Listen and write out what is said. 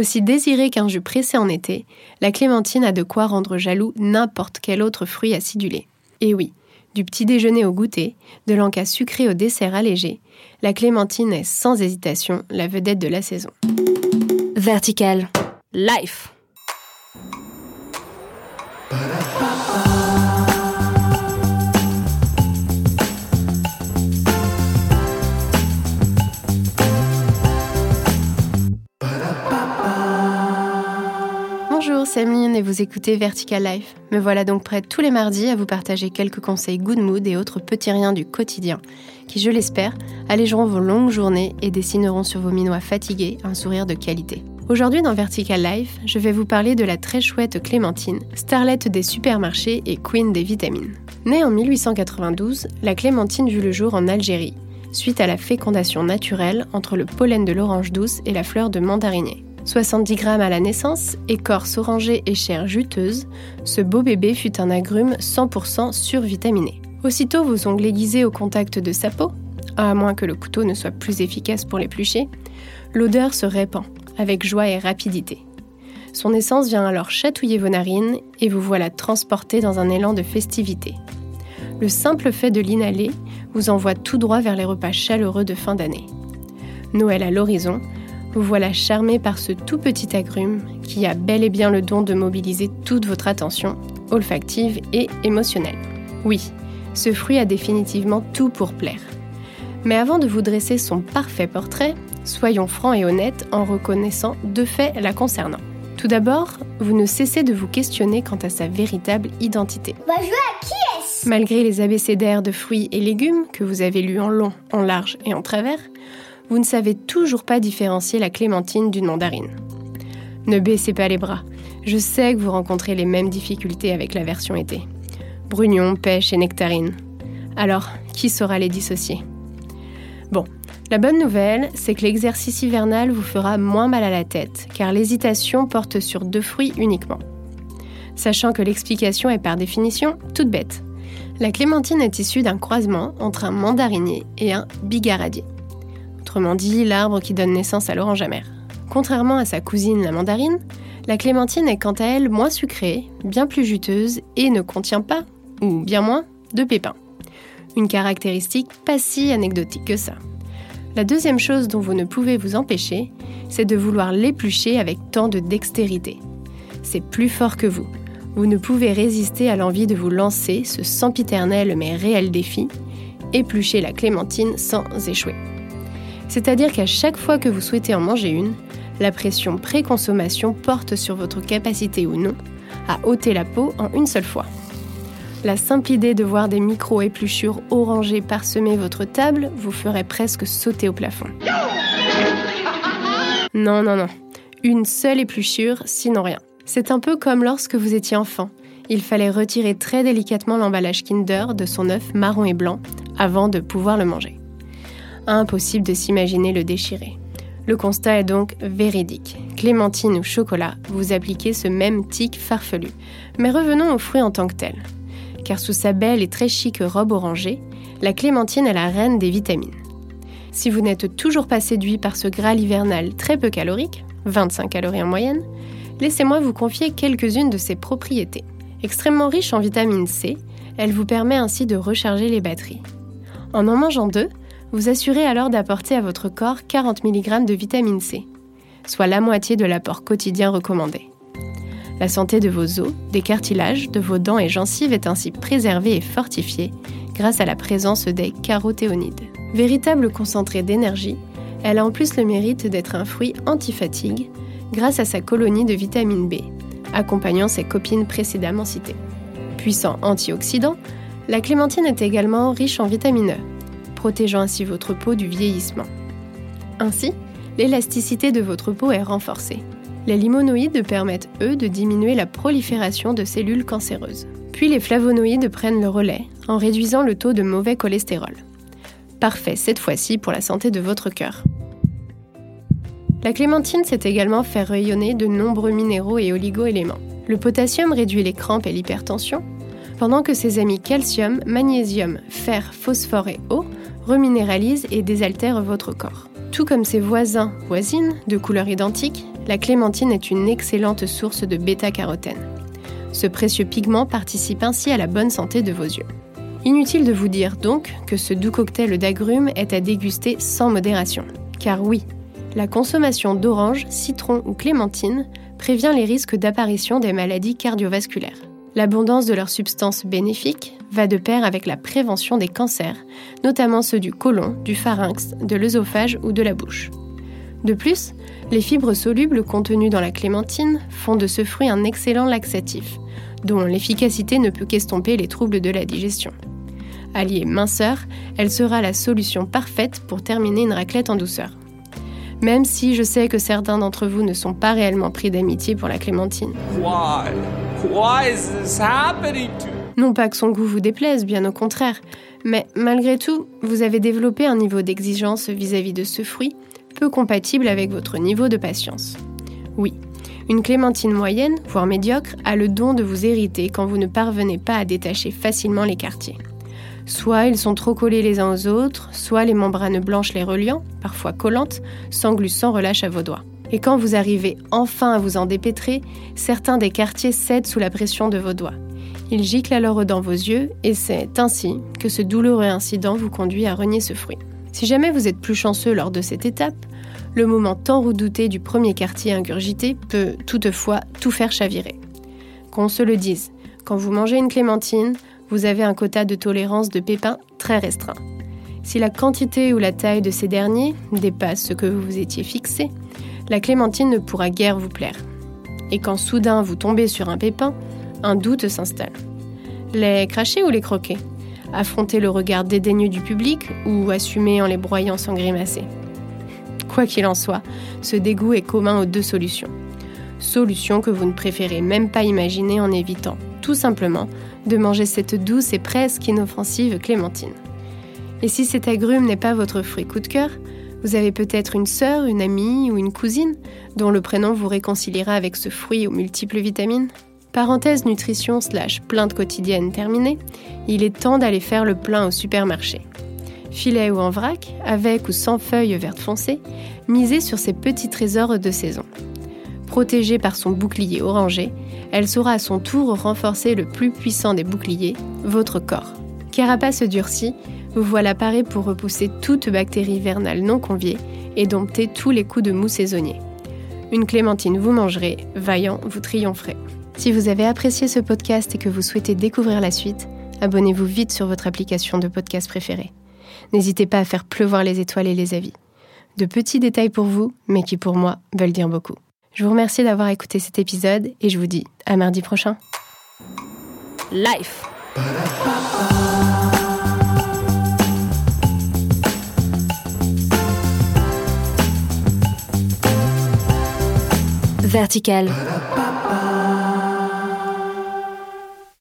Aussi désirée qu'un jus pressé en été, la clémentine a de quoi rendre jaloux n'importe quel autre fruit acidulé. Et oui, du petit déjeuner au goûter, de l'encas sucré au dessert allégé, la clémentine est sans hésitation la vedette de la saison. Vertical. Life. Bonjour, c'est Emeline et vous écoutez Vertical Life. Me voilà donc prête tous les mardis à vous partager quelques conseils good mood et autres petits riens du quotidien qui, je l'espère, allégeront vos longues journées et dessineront sur vos minois fatigués un sourire de qualité. Aujourd'hui dans Vertical Life, je vais vous parler de la très chouette Clémentine, starlette des supermarchés et queen des vitamines. Née en 1892, la Clémentine vit le jour en Algérie, suite à la fécondation naturelle entre le pollen de l'orange douce et la fleur de mandarinier. 70 grammes à la naissance, écorce orangée et chair juteuse, ce beau bébé fut un agrume 100% survitaminé. Aussitôt vos ongles aiguisés au contact de sa peau, à moins que le couteau ne soit plus efficace pour l'éplucher, l'odeur se répand avec joie et rapidité. Son essence vient alors chatouiller vos narines et vous voilà transporté dans un élan de festivité. Le simple fait de l'inhaler vous envoie tout droit vers les repas chaleureux de fin d'année. Noël à l'horizon, vous voilà charmé par ce tout petit agrume qui a bel et bien le don de mobiliser toute votre attention, olfactive et émotionnelle. Oui, ce fruit a définitivement tout pour plaire. Mais avant de vous dresser son parfait portrait, soyons francs et honnêtes en reconnaissant deux faits la concernant. Tout d'abord, vous ne cessez de vous questionner quant à sa véritable identité. Va jouer à qui est-ce? Malgré les abécédaires de fruits et légumes que vous avez lus en long, en large et en travers, vous ne savez toujours pas différencier la clémentine d'une mandarine. Ne baissez pas les bras. Je sais que vous rencontrez les mêmes difficultés avec la version été. Brugnon, pêche et nectarine. Alors, qui saura les dissocier? Bon, la bonne nouvelle, c'est que l'exercice hivernal vous fera moins mal à la tête, car l'hésitation porte sur deux fruits uniquement. Sachant que l'explication est par définition toute bête. La clémentine est issue d'un croisement entre un mandarinier et un bigaradier autrement dit l'arbre qui donne naissance à l'orange amère. Contrairement à sa cousine la mandarine, la clémentine est quant à elle moins sucrée, bien plus juteuse et ne contient pas, ou bien moins, de pépins. Une caractéristique pas si anecdotique que ça. La deuxième chose dont vous ne pouvez vous empêcher, c'est de vouloir l'éplucher avec tant de dextérité. C'est plus fort que vous. Vous ne pouvez résister à l'envie de vous lancer ce sempiternel mais réel défi, éplucher la clémentine sans échouer. C'est-à-dire qu'à chaque fois que vous souhaitez en manger une, la pression pré-consommation porte sur votre capacité ou non à ôter la peau en une seule fois. La simple idée de voir des micro-épluchures orangées parsemer votre table vous ferait presque sauter au plafond. Non, non, non. Une seule épluchure, sinon rien. C'est un peu comme lorsque vous étiez enfant. Il fallait retirer très délicatement l'emballage Kinder de son œuf marron et blanc avant de pouvoir le manger impossible de s'imaginer le déchirer. Le constat est donc véridique. Clémentine ou chocolat, vous appliquez ce même tic farfelu. Mais revenons au fruit en tant que tel. Car sous sa belle et très chic robe orangée, la clémentine est la reine des vitamines. Si vous n'êtes toujours pas séduit par ce Graal hivernal très peu calorique, 25 calories en moyenne, laissez-moi vous confier quelques-unes de ses propriétés. Extrêmement riche en vitamine C, elle vous permet ainsi de recharger les batteries. En en mangeant deux, vous assurez alors d'apporter à votre corps 40 mg de vitamine C, soit la moitié de l'apport quotidien recommandé. La santé de vos os, des cartilages, de vos dents et gencives est ainsi préservée et fortifiée grâce à la présence des carotéonides. Véritable concentré d'énergie, elle a en plus le mérite d'être un fruit anti-fatigue grâce à sa colonie de vitamine B, accompagnant ses copines précédemment citées. Puissant antioxydant, la clémentine est également riche en vitamine E, protégeant ainsi votre peau du vieillissement. Ainsi, l'élasticité de votre peau est renforcée. Les limonoïdes permettent, eux, de diminuer la prolifération de cellules cancéreuses. Puis les flavonoïdes prennent le relais en réduisant le taux de mauvais cholestérol. Parfait cette fois-ci pour la santé de votre cœur. La clémentine sait également faire rayonner de nombreux minéraux et oligo-éléments. Le potassium réduit les crampes et l'hypertension, pendant que ses amis calcium, magnésium, fer, phosphore et eau reminéralise et désaltère votre corps. Tout comme ses voisins, voisines, de couleur identique, La clémentine est une excellente source de bêta-carotène. Ce précieux pigment participe ainsi à la bonne santé de vos yeux. Inutile de vous dire donc que ce doux cocktail d'agrumes est à déguster sans modération. Car oui, la consommation d'orange, citron ou clémentine prévient les risques d'apparition des maladies cardiovasculaires. L'abondance de leurs substances bénéfiques va de pair avec la prévention des cancers, notamment ceux du côlon, du pharynx, de l'œsophage ou de la bouche. De plus, les fibres solubles contenues dans la clémentine font de ce fruit un excellent laxatif, dont l'efficacité ne peut qu'estomper les troubles de la digestion. Alliée minceur, elle sera la solution parfaite pour terminer une raclette en douceur. Même si je sais que certains d'entre vous ne sont pas réellement pris d'amitié pour la clémentine. Non pas que son goût vous déplaise, bien au contraire, mais malgré tout, vous avez développé un niveau d'exigence vis-à-vis de ce fruit peu compatible avec votre niveau de patience. Oui, une clémentine moyenne, voire médiocre, a le don de vous hériter quand vous ne parvenez pas à détacher facilement les quartiers. Soit ils sont trop collés les uns aux autres, soit les membranes blanches les reliant, parfois collantes, s'engluent sans relâche à vos doigts. Et quand vous arrivez enfin à vous en dépêtrer, certains des quartiers cèdent sous la pression de vos doigts. Ils giclent alors dans vos yeux et c'est ainsi que ce douloureux incident vous conduit à renier ce fruit. Si jamais vous êtes plus chanceux lors de cette étape, le moment tant redouté du premier quartier ingurgité peut toutefois tout faire chavirer. Qu'on se le dise, quand vous mangez une clémentine, vous avez un quota de tolérance de pépins très restreint. Si la quantité ou la taille de ces derniers dépasse ce que vous vous étiez fixé, la clémentine ne pourra guère vous plaire. Et quand soudain vous tombez sur un pépin, un doute s'installe. Les cracher ou les croquer? Affronter le regard dédaigneux du public ou assumer en les broyant sans grimacer? Quoi qu'il en soit, ce dégoût est commun aux deux solutions. Solution que vous ne préférez même pas imaginer en évitant, tout simplement, de manger cette douce et presque inoffensive clémentine. Et si cet agrume n'est pas votre fruit coup de cœur, vous avez peut-être une sœur, une amie ou une cousine dont le prénom vous réconciliera avec ce fruit aux multiples vitamines? Parenthèse nutrition slash plainte quotidienne terminée, il est temps d'aller faire le plein au supermarché. Filet ou en vrac, avec ou sans feuilles vertes foncées, misez sur ces petits trésors de saison. Protégée par son bouclier orangé, elle saura à son tour renforcer le plus puissant des boucliers, votre corps. Carapace durcie, vous voilà paré pour repousser toute bactérie vernale non conviée et dompter tous les coups de mou saisonniers. Une clémentine vous mangerez, vaillant vous triompherez. Si vous avez apprécié ce podcast et que vous souhaitez découvrir la suite, abonnez-vous vite sur votre application de podcast préférée. N'hésitez pas à faire pleuvoir les étoiles et les avis. De petits détails pour vous, mais qui pour moi veulent dire beaucoup. Je vous remercie d'avoir écouté cet épisode et je vous dis à mardi prochain. Life. Vertical.